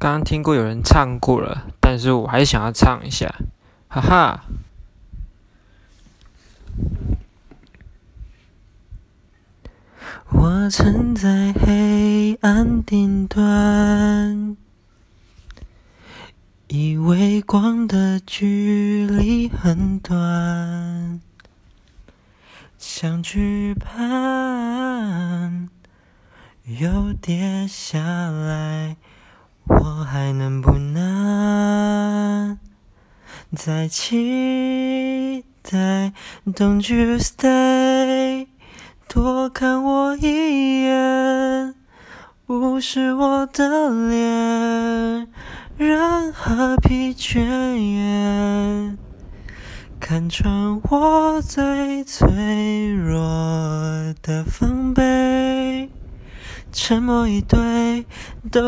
刚刚听过有人唱过了，但是我还想要唱一下，哈哈。我曾在黑暗顶端，以为光的距离很短，像惧怕又跌下来，我还能不能再期待？Don't you stay？多看我一眼，无视我的脸，任何疲倦看穿我最脆弱的防备，沉默以对都。